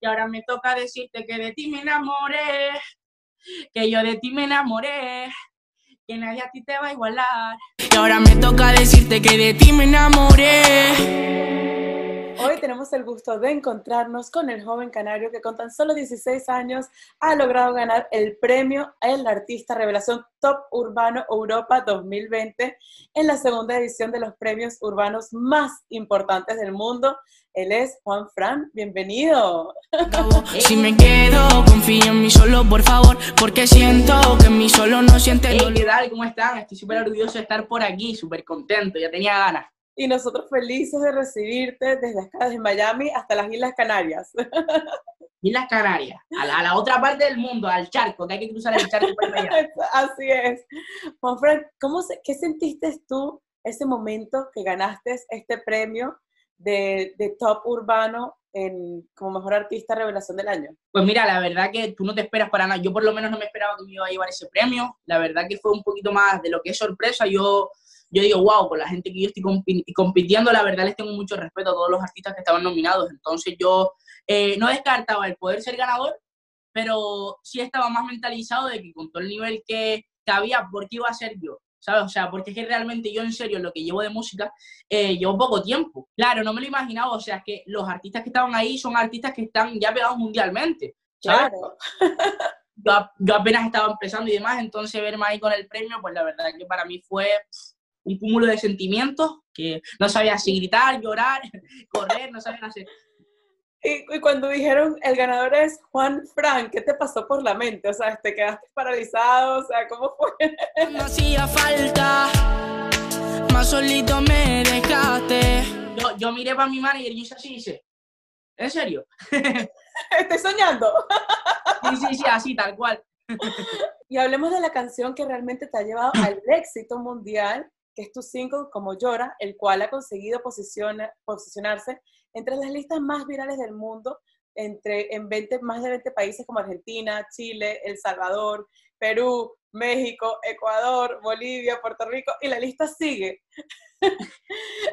Y ahora me toca decirte que de ti me enamoré, que yo de ti me enamoré, que nadie a ti te va a igualar. Y ahora me toca decirte que de ti me enamoré. Hoy tenemos el gusto de encontrarnos con el joven canario que con tan solo 16 años ha logrado ganar el premio El Artista Revelación Top Urbano Europa 2020 en la segunda edición de los premios urbanos más importantes del mundo. Él es Juan Fran, bienvenido. Si me quedo, confío en mí solo, por favor, porque siento que en mí solo no siente Hey, ¿qué tal? ¿Cómo están? Estoy súper orgulloso de estar por aquí, súper contento, ya tenía ganas y nosotros felices de recibirte desde acá, desde Miami hasta las Islas Canarias. Islas Canarias, a la, otra parte del mundo, al charco, que hay que cruzar el charco para allá. Así es. Juanfred, ¿cómo ¿qué sentiste tú ese momento que ganaste este premio de, de Top Urbano en, como Mejor Artista Revelación del Año? Pues mira, la verdad que tú no te esperas para nada. Yo por lo menos no me esperaba que me iba a llevar ese premio. La verdad que fue un poquito más de lo que es sorpresa. Yo yo digo, wow, con la gente que yo estoy compitiendo, la verdad les tengo mucho respeto a todos los artistas que estaban nominados. Entonces yo eh, no descartaba el poder ser ganador, pero sí estaba más mentalizado de que con todo el nivel que, había, ¿por qué iba a ser yo? ¿Sabes? O sea, porque es que realmente yo en serio lo que llevo de música eh, llevo poco tiempo. Claro, no me lo imaginaba, o sea, es que los artistas que estaban ahí son artistas que están ya pegados mundialmente. Claro. Yo, yo, apenas estaba empezando y demás, entonces verme ahí con el premio, pues la verdad que para mí fue un cúmulo de sentimientos que no sabía si gritar, llorar, correr, no sabía hacer. Y, cuando dijeron el ganador es Juan Frank, ¿qué te pasó por la mente? O sea, ¿te quedaste paralizado? O sea, ¿cómo fue? No hacía falta, más solito me dejaste. Yo, yo miré para mi manager y yo así dice, ¿en serio? Estoy soñando. Sí, sí, sí, así, tal cual. Y hablemos de la canción que realmente te ha llevado al éxito mundial que es tu single Como Llora, el cual ha conseguido posicionarse entre las listas más virales del mundo, entre, en 20, más de 20 países como Argentina, Chile, El Salvador, Perú, México, Ecuador, Bolivia, Puerto Rico, y la lista sigue.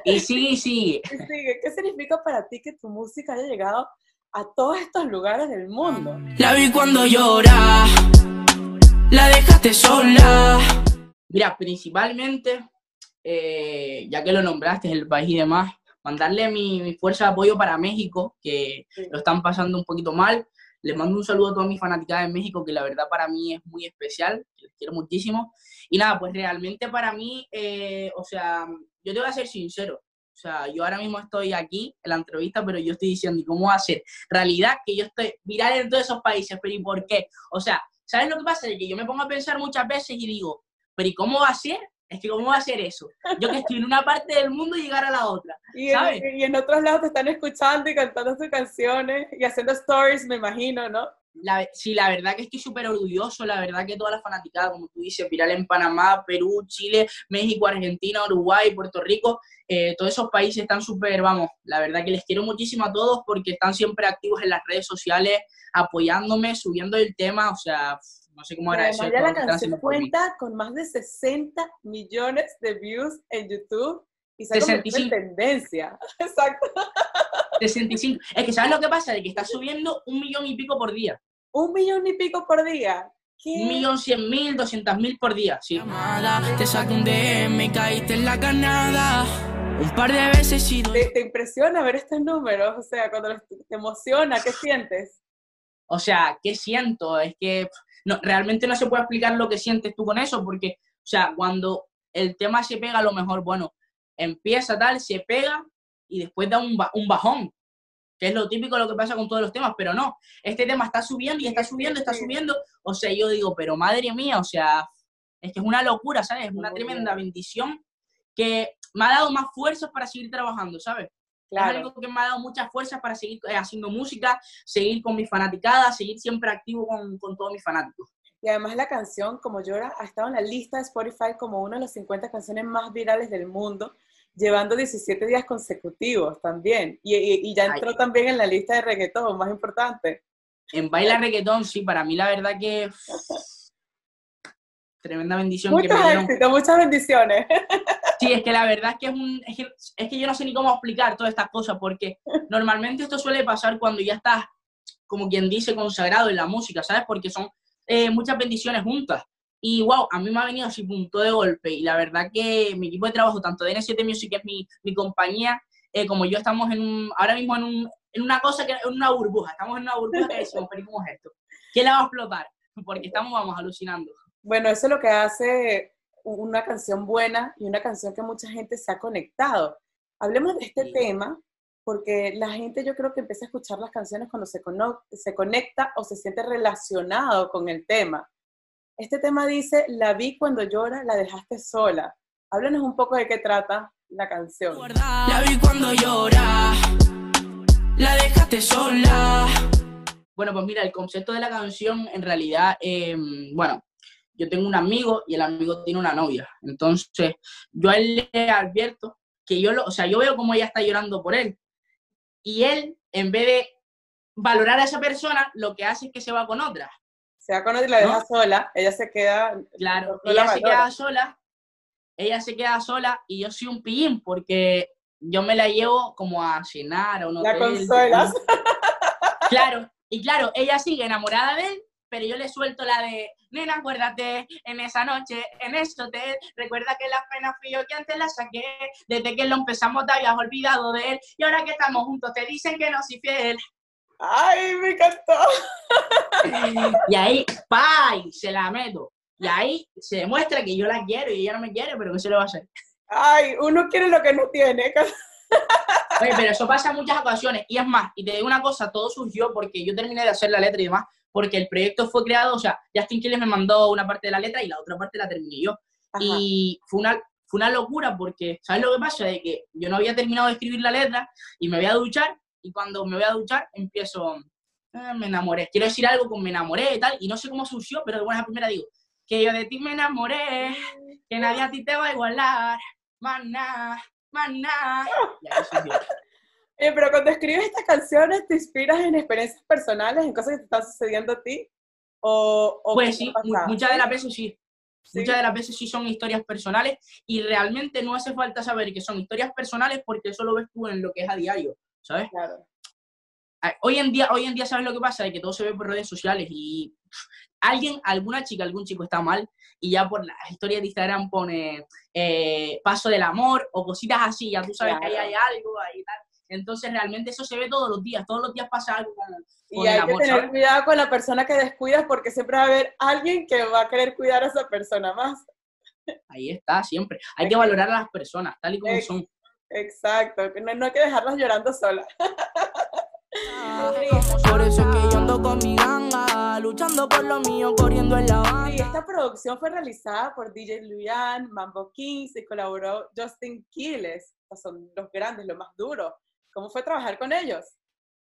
Y sigue y sigue. Y sigue. ¿Qué significa para ti que tu música haya llegado a todos estos lugares del mundo? La vi cuando llora, la dejaste sola. Mira, principalmente eh, ya que lo nombraste, el país y demás, mandarle mi, fuerza de apoyo para México, que lo están pasando un poquito mal. Les mando un saludo a todas mis fanáticas de México, que la verdad para mí es muy especial, les quiero muchísimo. Y nada, pues realmente para mí, eh, o sea, yo te voy a ser sincero, o sea, yo ahora mismo estoy aquí en la entrevista, pero yo estoy diciendo, ¿y cómo va a ser realidad que yo estoy viral en todos esos países? ¿Pero y por qué? O sea, ¿sabes lo que pasa? Es que yo me pongo a pensar muchas veces y digo, ¿pero y cómo va a ser es que, ¿cómo va a ser eso? Yo que estoy en una parte del mundo y llegar a la otra. Y, ¿sabes? En, y en otros lados te están escuchando y cantando sus canciones y haciendo stories, me imagino, ¿no? La, sí, la verdad que estoy súper orgulloso, la verdad que todas las fanaticadas, como tú dices, viral en Panamá, Perú, Chile, México, Argentina, Uruguay, Puerto Rico, eh, todos esos países están súper, vamos, la verdad que les quiero muchísimo a todos porque están siempre activos en las redes sociales, apoyándome, subiendo el tema, o sea, no sé cómo agradecer. Ya la canción cuenta con más de 60 millones de views en YouTube y se 65. tendencia. Exacto. 65. Es que ¿sabes lo que pasa? De que está subiendo un millón y pico por día. ¿Un millón y pico por día? ¿Qué? Un millón cien mil, doscientas mil por día, sí. Te saco un DM y caíste en la canada. Un par de veces y... ¿Te, ¿Te, impresiona ver estos números? O sea, cuando te emociona, ¿qué sientes? O sea, ¿qué siento? Es que no, realmente no se puede explicar lo que sientes tú con eso, porque, o sea, cuando el tema se pega, a lo mejor, bueno, empieza tal, se pega y después da un, un bajón, que es lo típico lo que pasa con todos los temas, pero no, este tema está subiendo y está subiendo, está subiendo, o sea, yo digo, pero madre mía, o sea, es que es una locura, ¿sabes? Es una tremenda bendición que me ha dado más fuerzas para seguir trabajando, ¿sabes? Claro. Es algo que me ha dado muchas fuerzas para seguir eh, haciendo música, seguir con mis fanaticadas, seguir siempre activo con, con todos mis fanáticos. Y además la canción, como llora, ha estado en la lista de Spotify como una de las 50 canciones más virales del mundo, llevando 17 días consecutivos también. Y, y, ya entró también en la lista de reggaetón, más importante. En Baila Reggaetón, sí, para mí la verdad que... Tremenda bendición. Muchas que muchas bendiciones. Sí, es que la verdad es que es, un, es que, yo no sé ni cómo explicar todas estas cosas, porque normalmente esto suele pasar cuando ya estás como quien dice, consagrado en la música, ¿sabes? Porque son eh, muchas bendiciones juntas. Y wow, a mí me ha venido así punto de golpe. Y la verdad que mi equipo de trabajo, tanto de N7 Music, que es mi, mi compañía, eh, como yo estamos en un, ahora mismo en, un, en una cosa que en una burbuja. Estamos en una burbuja que decimos, pero ¿cómo es esto? ¿Qué la va a explotar? Porque estamos, vamos, alucinando. Bueno, eso es lo que hace una canción buena y una canción que mucha gente se ha conectado. Hablemos de este tema porque la gente yo creo que empieza a escuchar las canciones cuando se, se conecta o se siente relacionado con el tema. Este tema dice, la vi cuando llora, la dejaste sola. Háblanos un poco de qué trata la canción. La vi cuando llora, la dejaste sola. Bueno, pues mira, el concepto de la canción en realidad, em, bueno, yo tengo un amigo y el amigo tiene una novia. Entonces, yo a él le advierto que yo, lo, o sea, yo veo como ella está llorando por él y él, en vez de valorar a esa persona, lo que hace es que se va con otra. Se va con otra y la deja sola, ella se queda... Claro, ella se queda sola, ella se queda sola y yo soy un pillín porque yo me la llevo como a cenar a un hotel. La consuelas. Claro, y claro, ella sigue enamorada de él, pero yo le suelto la de, nena, acuérdate, en esa noche, en ese hotel, recuerda que la pena fui yo que antes la saqué, desde que lo empezamos te habías olvidado de él, y ahora que estamos juntos te dicen que no soy fiel. ¡Ay, me encantó! y ahí, ¡pay! Se la meto. Y ahí se demuestra que yo la quiero y ella no me quiere, pero ¿qué se le va a hacer? Ay, uno quiere lo que no tiene. Oye, pero eso pasa en muchas ocasiones. Y es más, y te digo una cosa, todo surgió porque yo terminé de hacer la letra y demás, porque el proyecto fue creado, o sea, Justin Quiles me mandó una parte de la letra y la otra parte la terminé yo. Y fue una, fue una locura porque, ¿sabes lo que pasa? De que yo no había terminado de escribir la letra y me voy a duchar y cuando me voy a duchar empiezo, ah, me enamoré. Quiero decir algo con me enamoré y tal, y no sé cómo surgió, pero de buena primera digo, que yo de ti me enamoré, que nadie a ti te va a igualar, más nada, más nada. Pero cuando escribes estas canciones, ¿te inspiras en experiencias personales, en cosas que te están sucediendo a ti? ¿O, pues sí, muchas de las veces sí. Muchas de las veces sí son historias personales y realmente no hace falta saber que son historias personales porque eso lo ves tú en lo que es a diario, ¿sabes? Claro. Hoy en día, hoy en día ¿sabes lo que pasa? De que todo se ve por redes sociales y alguien, alguna chica, algún chico está mal y ya por las historias de Instagram pone eh, paso del amor o cositas así, ya tú sabes que ahí hay algo, ahí tal. Entonces realmente eso se ve todos los días, todos los días pasa algo con, y hay que tener cuidado con la persona que descuidas porque siempre va a haber alguien que va a querer cuidar a esa persona más. Ahí está, siempre. Hay que valorar a las personas, tal y como son. Exacto, no, no hay que dejarlas llorando solas. Por eso es que yo ando con mi ganga, luchando por lo mío, corriendo en la banda. Y esta producción fue realizada por DJ Luyan, Mambo Kings y colaboró Justin Quiles. Son los grandes, los más duros. ¿Cómo fue trabajar con ellos?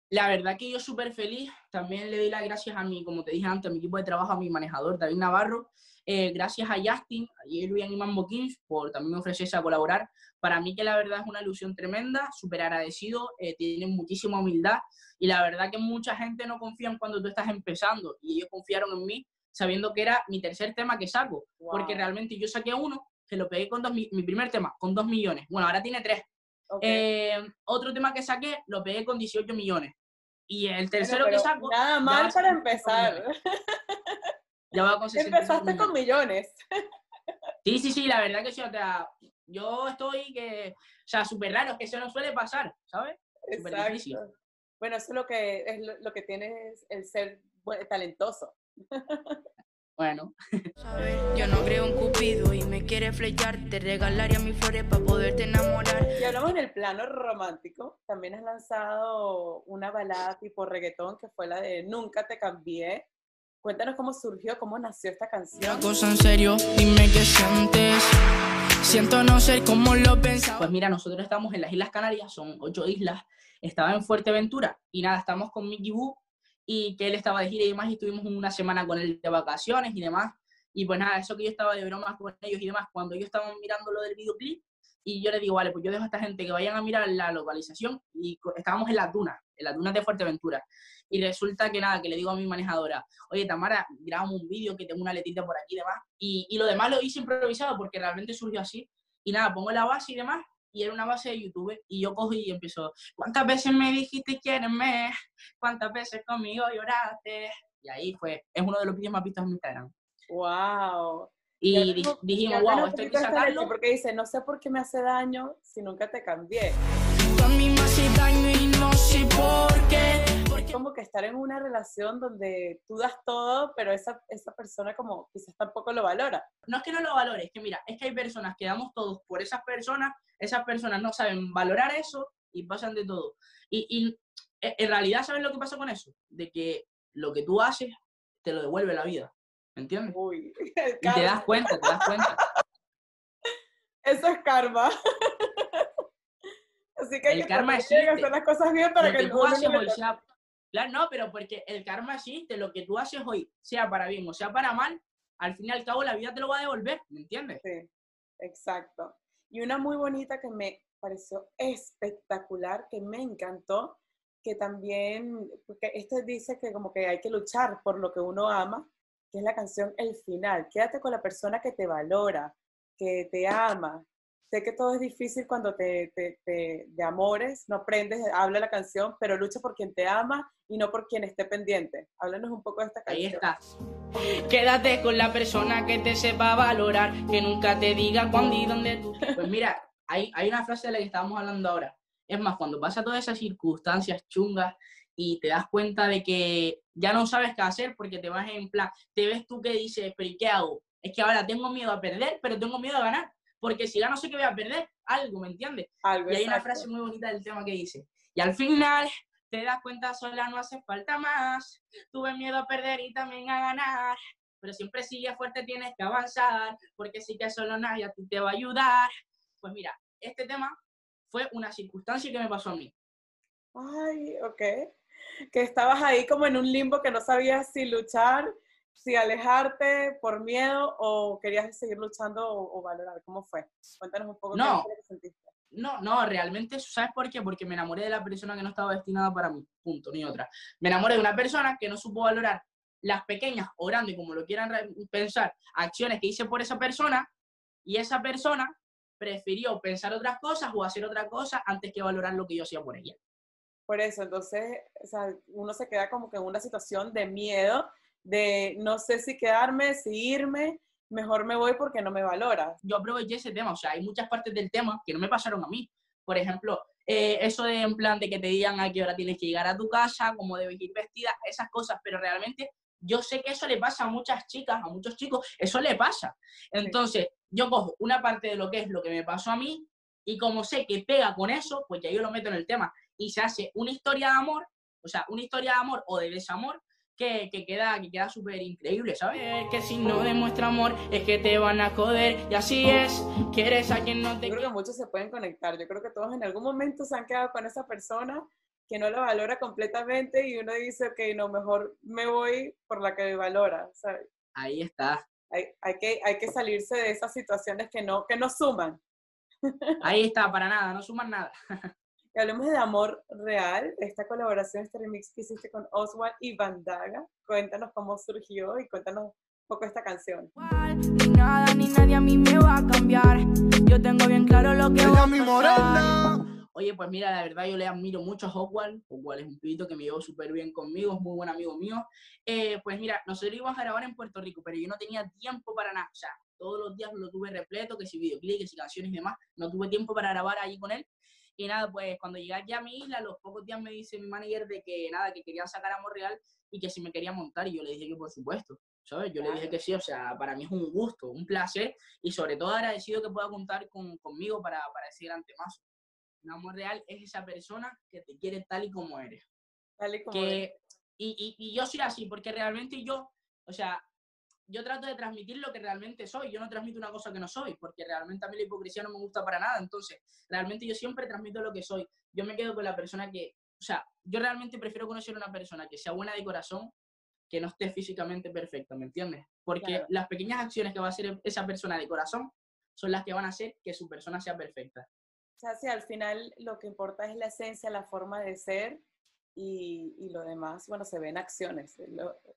La verdad que yo súper feliz. También le doy las gracias a mi, como te dije antes, a mi equipo de trabajo, a mi manejador, David Navarro. Eh, gracias a Justin, a Luyan y Mambo Kings por también ofrecerse a colaborar. Para mí que la verdad es una ilusión tremenda, súper agradecido, eh, tienen muchísima humildad y la verdad que mucha gente no confía en cuando tú estás empezando y ellos confiaron en mí sabiendo que era mi tercer tema que saco, porque realmente yo saqué uno, que lo pegué con dos, mi, primer tema, con dos millones. Bueno, ahora tiene tres. Eh, otro tema que saqué, lo pegué con 18 millones. Y el tercero que saco... Nada mal para empezar. Ya va con Empezaste con millones. Sí, sí, sí, la verdad que sí. O sea, yo estoy que, o sea, súper raro, es que eso no suele pasar, ¿sabes? Exacto. Bueno, eso es lo que, es lo, que tiene el ser talentoso. Bueno. Yo no creo en Cupido y me quiere flechar, te regalaría mis flores para poderte enamorar. Y hablamos en el plano romántico, también has lanzado una balada tipo reggaetón que fue la de Nunca te cambié. Cuéntanos cómo surgió, cómo nació esta canción. cosa en serio, dime qué sientes. Siento no ser como lo pensaba. Pues mira, nosotros estamos en las Islas Canarias, son ocho islas. Estaba en Fuerteventura y nada, estamos con Mickey Boo y que él estaba de gira y demás y estuvimos una semana con él de vacaciones y demás. Y pues nada, eso que yo estaba de bromas con ellos y demás, cuando yo estaba mirando lo del videoclip, y yo le digo, vale, pues yo dejo a esta gente que vayan a mirar la localización y estábamos en las dunas, en las dunas de Fuerteventura. Y resulta que nada, que le digo a mi manejadora, oye, Tamara, grabamos un vídeo que tengo una letita por aquí y demás. Y, y lo demás lo hice improvisado porque realmente surgió así. Y nada, pongo la base y demás. Y era una base de YouTube y yo cogí y empezó, ¿cuántas veces me dijiste quiérenme? ¿Cuántas veces conmigo lloraste? Y ahí fue, es uno de los vídeos más vistos en mi Instagram. ¡Wow! Y dijimos, wow, esto hay que sacarlo. Porque dice, no sé por qué me hace daño si nunca te cambié. no sé por qué. Como que estar en una relación donde tú das todo, pero esa, esa persona como quizás tampoco lo valora. No es que no lo valore, es que mira, es que hay personas que damos todos por esas personas, esas personas no saben valorar eso y pasan de todo. Y, y e, en realidad, ¿sabes lo que pasa con eso? De que lo que tú haces te lo devuelve la vida. ¿Me entiendes? Uy, y te das cuenta, te das cuenta. Eso es karma. Así que hay el karma existe. hacer las cosas bien para que, el tú haces hoy sea... Claro, no, pero porque el karma existe, lo que tú haces hoy, sea para bien o sea para mal, al fin y al cabo la vida te lo va a devolver, ¿me entiendes? Sí, exacto. Y una muy bonita que me pareció espectacular, que me encantó, que también, porque este dice que como que hay que luchar por lo que uno ama, que es la canción El Final. Quédate con la persona que te valora, que te ama. Sé que todo es difícil cuando te, te, de amores, no aprendes, habla la canción, pero lucha por quien te ama y no por quien esté pendiente. Háblanos un poco de esta canción. Ahí está. Quédate con la persona que te sepa valorar, que nunca te diga cuándo y dónde tú. Pues mira, hay, hay una frase de la que estábamos hablando ahora. Es más, cuando pasa todas esas circunstancias chungas y te das cuenta de que ya no sabes qué hacer porque te vas en plan, te ves tú que dices, pero ¿y qué hago? Es que ahora tengo miedo a perder, pero tengo miedo a ganar, porque si gano sé que voy a perder algo, ¿me entiendes? y hay una frase muy bonita del tema que dice, y al final te das cuenta sola no hace falta más, tuve miedo a perder y también a ganar, pero siempre sigue fuerte, tienes que avanzar, porque si que solo nadie a ti te va a ayudar. Pues mira, este tema fue una circunstancia que me pasó a mí. Ay, ok que estabas ahí como en un limbo que no sabías si luchar, si alejarte por miedo o querías seguir luchando o, valorar. ¿Cómo fue? Cuéntanos un poco no, qué sentiste. No, no, realmente, ¿sabes por qué? Porque me enamoré de la persona que no estaba destinada para mí, punto, ni otra. Me enamoré de una persona que no supo valorar las pequeñas o grandes, como lo quieran pensar, acciones que hice por esa persona y esa persona prefirió pensar otras cosas o hacer otra cosa antes que valorar lo que yo hacía por ella. Por eso, entonces, o sea, uno se queda como que en una situación de miedo, de no sé si quedarme, si irme, mejor me voy porque no me valora. Yo aproveché ese tema, o sea, hay muchas partes del tema que no me pasaron a mí. Por ejemplo, eh, eso de en plan de que te digan a qué hora tienes que llegar a tu casa, cómo debes ir vestida, esas cosas, pero realmente yo sé que eso le pasa a muchas chicas, a muchos chicos, eso le pasa. Entonces, yo cojo una parte de lo que es lo que me pasó a mí y como sé que pega con eso, pues ya yo lo meto en el tema y se hace una historia de amor, o sea, una historia de amor o de desamor que, que queda que queda súper increíble, ¿sabes? Que si no demuestra amor es que te van a joder y así es, quieres a quien no te... Yo creo que muchos se pueden conectar, yo creo que todos en algún momento se han quedado con esa persona que no la valora completamente y uno dice, ok, no, mejor me voy por la que me valora, ¿sabes? Ahí está. Hay, hay, que, hay que salirse de esas situaciones que no, que no suman. Ahí está, para nada, no suman nada. Y hablemos de amor real, esta colaboración, este remix que hiciste con Oswald y Bandaga. Cuéntanos cómo surgió y cuéntanos un poco esta canción. Ni nada ni nadie a mí me va a cambiar. Yo tengo bien claro lo que mi morena. Oye, pues mira, la verdad yo le admiro mucho a Oswald. Oswald es un pibito que me llevó súper bien conmigo, es muy buen amigo mío. Eh, pues mira, nosotros íbamos a grabar en Puerto Rico, pero yo no tenía tiempo para nada. O sea, todos los días lo tuve repleto, que si videoclips, que si canciones y demás. No tuve tiempo para grabar allí con él. Y nada, pues cuando llegué aquí a mi isla, a los pocos días me dice mi manager de que nada, que querían sacar a Monreal y que si me quería montar. Y yo le dije que por supuesto, ¿sabes? Yo le dije que sí, o sea, para mí es un gusto, un placer y sobre todo agradecido que pueda contar con, conmigo para, para ese gran temazo. Un amor real es esa persona que te quiere tal y como eres. Tal y como eres. Y, y, y yo soy así, porque realmente yo, o sea, yo trato de transmitir lo que realmente soy. Yo no transmito una cosa que no soy, porque realmente a mí la hipocresía no me gusta para nada. Entonces, realmente yo siempre transmito lo que soy. Yo me quedo con la persona que, o sea, yo realmente prefiero conocer a una persona que sea buena de corazón, que no esté físicamente perfecta, ¿me entiendes? Porque las pequeñas acciones que va a hacer esa persona de corazón son las que van a hacer que su persona sea perfecta. O sea, si al final lo que importa es la esencia, la forma de ser y, y, lo demás, bueno, se ven acciones.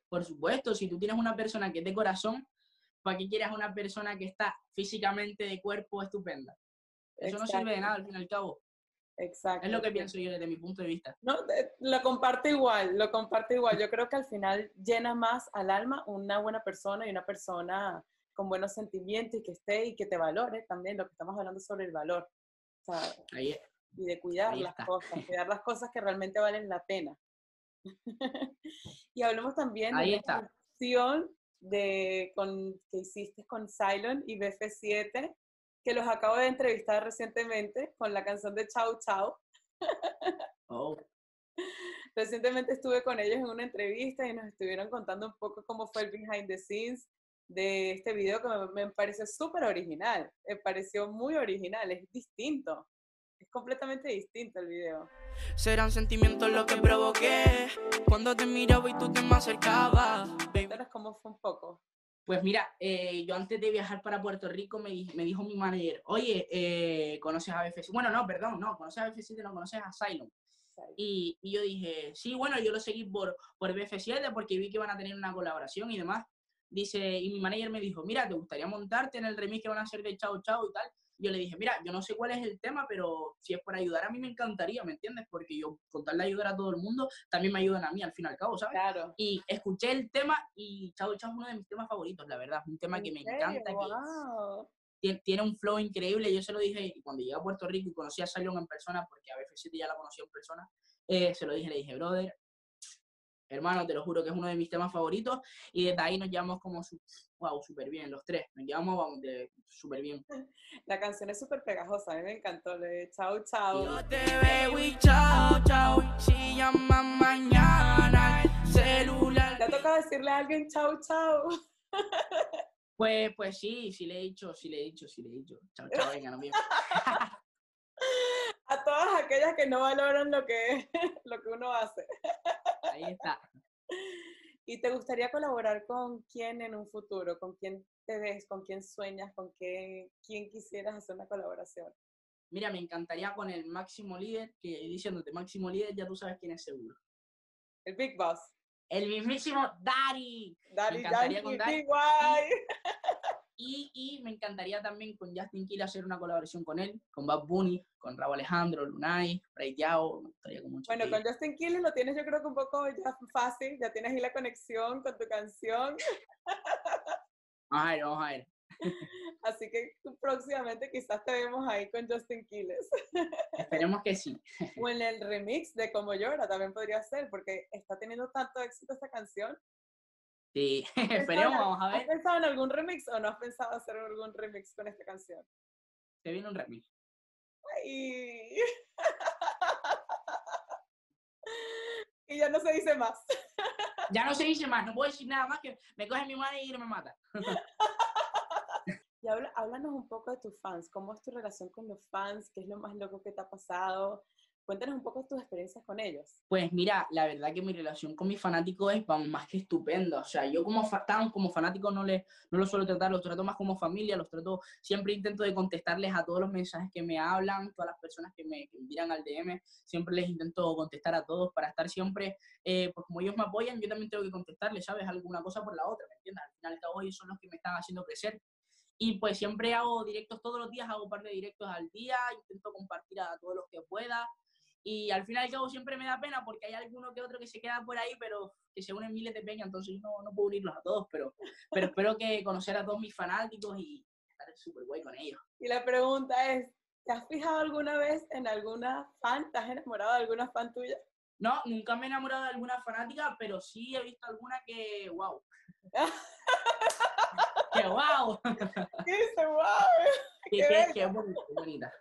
Por supuesto, si tú tienes una persona que es de corazón, ¿para qué quieres una persona que está físicamente de cuerpo estupenda? Eso no sirve de nada al fin y al cabo. Exacto. Es lo que pienso yo desde mi punto de vista. No, lo comparto igual, lo comparto igual. Yo creo que al final llena más al alma una buena persona y una persona con buenos sentimientos y que esté y que te valore también, lo que estamos hablando sobre el valor. O sea, Ahí, y de cuidar las cosas, cuidar las cosas que realmente valen la pena. y hablemos también Ahí de está. la canción de, con, que hiciste con Cylon y BF7, que los acabo de entrevistar recientemente con la canción de Chau Chau. Oh. Recientemente estuve con ellos en una entrevista y nos estuvieron contando un poco cómo fue el behind the scenes de este video que me, me pareció súper original. Me pareció muy original, es distinto. Es completamente distinto el video. Serán sentimientos lo que provoqué cuando te miraba y tú te me acercabas. Cuéntanos cómo fue un poco. Pues mira, eh, yo antes de viajar para Puerto Rico me, di- me dijo mi manager, oye, eh, ¿conoces a BFC? Bueno, no, perdón, no, conoces a BF7, no conoces a Asylum. Y, y yo dije, sí, bueno, yo lo seguí por, por BF7 porque vi que van a tener una colaboración y demás. Dice, y mi manager me dijo, mira, ¿te gustaría montarte en el remix que van a hacer de Chao Chao y tal? Yo le dije, mira, yo no sé cuál es el tema, pero si es por ayudar a mí me encantaría, ¿me entiendes? Porque yo, con tal de ayudar a todo el mundo, también me ayudan a mí al fin y al cabo, ¿sabes? Claro. Y escuché el tema y Chao Chao es uno de mis temas favoritos, la verdad. Es un tema que ¿En me serio? encanta, que Wow. tiene, tiene un flow increíble. Yo se lo dije cuando llegué a Puerto Rico y conocí a Zion en persona, porque a BF7 ya la conocí en persona. eh, se lo dije, le dije, brother, hermano, te lo juro que es uno de mis temas favoritos. Y desde ahí nos llevamos como, su, wow, súper bien, los tres. Nos llevamos vamos, súper bien. La canción es súper pegajosa, a mí me encantó. Le de chau, chau. Yo te veo y chao, chao. Si llaman mañana, el celular. ¿Le ha tocado decirle a alguien chau, chau? Pues, pues sí, sí le he dicho, sí le he dicho, sí le he dicho. Chao, chao, venga, nos vemos. A todas aquellas que no valoran lo que, lo que uno hace. Ahí está. ¿Y te gustaría colaborar con quién en un futuro? ¿Con quién te ves? ¿Con quién sueñas? ¿Con qué, quién quisieras hacer una colaboración? Mira, me encantaría con el máximo líder, que diciéndote máximo líder, ya tú sabes quién es seguro. El Big Boss. El mismísimo Daddy. Daddy encantaría Yankee, con Daddy. Y, y me encantaría también con Justin Kill hacer una colaboración con él, con Bad Bunny, con Raúl Alejandro, Lunay, Ray Yao. Bueno, con Justin Quiles lo tienes yo creo que un poco ya fácil, ya tienes ahí la conexión con tu canción, Vamos a ver, vamos a ver. así que próximamente quizás te vemos ahí con Justin Quiles. Esperemos que sí. O en el remix de Como Llora también podría ser, porque está teniendo tanto éxito esta canción. Sí, ¿Has esperemos, vamos a ¿Has ver. pensado en algún remix o no has pensado hacer algún remix con esta canción? Se viene un remix. Ay. y ya no se dice más. Ya no se dice más, no puedo decir nada más que me coge mi madre y me mata. Y habla, háblanos un poco de tus fans. ¿Cómo es tu relación con los fans? ¿Qué es lo más loco que te ha pasado? Cuéntanos un poco de tus experiencias con ellos. Pues mira, la verdad que mi relación con mis fanáticos es vamos, más que estupenda. O sea, yo como, fa- tan como fanático no, les, no los suelo tratar, los trato más como familia, los trato, siempre intento de contestarles a todos los mensajes que me hablan, todas las personas que me, que me al DM, siempre les intento contestar a todos para estar siempre, eh, pues como ellos me apoyan, yo también tengo que contestarles, ¿sabes? Alguna cosa por la otra, ¿me entiendes? Al final y al cabo ellos son los que me están haciendo crecer. Y pues siempre hago directos todos los días, hago un par de directos al día, intento compartir a todos los que pueda. Y al fin y al cabo siempre me da pena porque hay alguno que otro que se queda por ahí, pero que se unen miles de peñas, entonces yo no, no puedo unirlos a todos, pero, pero espero que conocer a todos mis fanáticos y estar súper guay con ellos. Y la pregunta es, ¿te has fijado alguna vez en alguna fan? ¿Te has enamorado de alguna fan tuya? No, nunca me he enamorado de alguna fanática, pero sí he visto alguna que, wow. que wow. ¿Qué dice? ¡Wow! que, qué bonita.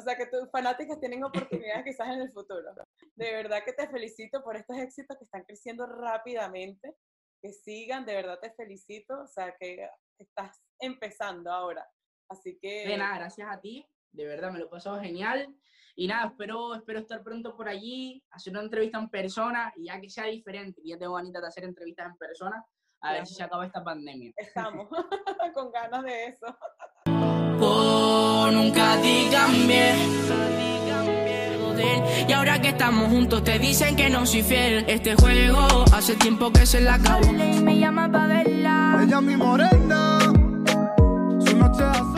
O sea, que tus fanáticas tienen oportunidades quizás en el futuro. De verdad que te felicito por estos éxitos que están creciendo rápidamente. Que sigan, de verdad te felicito. O sea, que estás empezando ahora. Así que... De nada, gracias a ti. De verdad, me lo he pasado genial. Y nada, espero, espero estar pronto por allí, hacer una entrevista en persona, y ya que sea diferente, ya tengo ganitas de hacer entrevistas en persona, a ver si se acaba esta pandemia. Estamos con ganas de eso. Nunca digan bien. Y ahora que estamos juntos te dicen que no soy fiel. Este juego hace tiempo que se la acabó. y me llama pa' verla. Ella es mi morena, su noche hace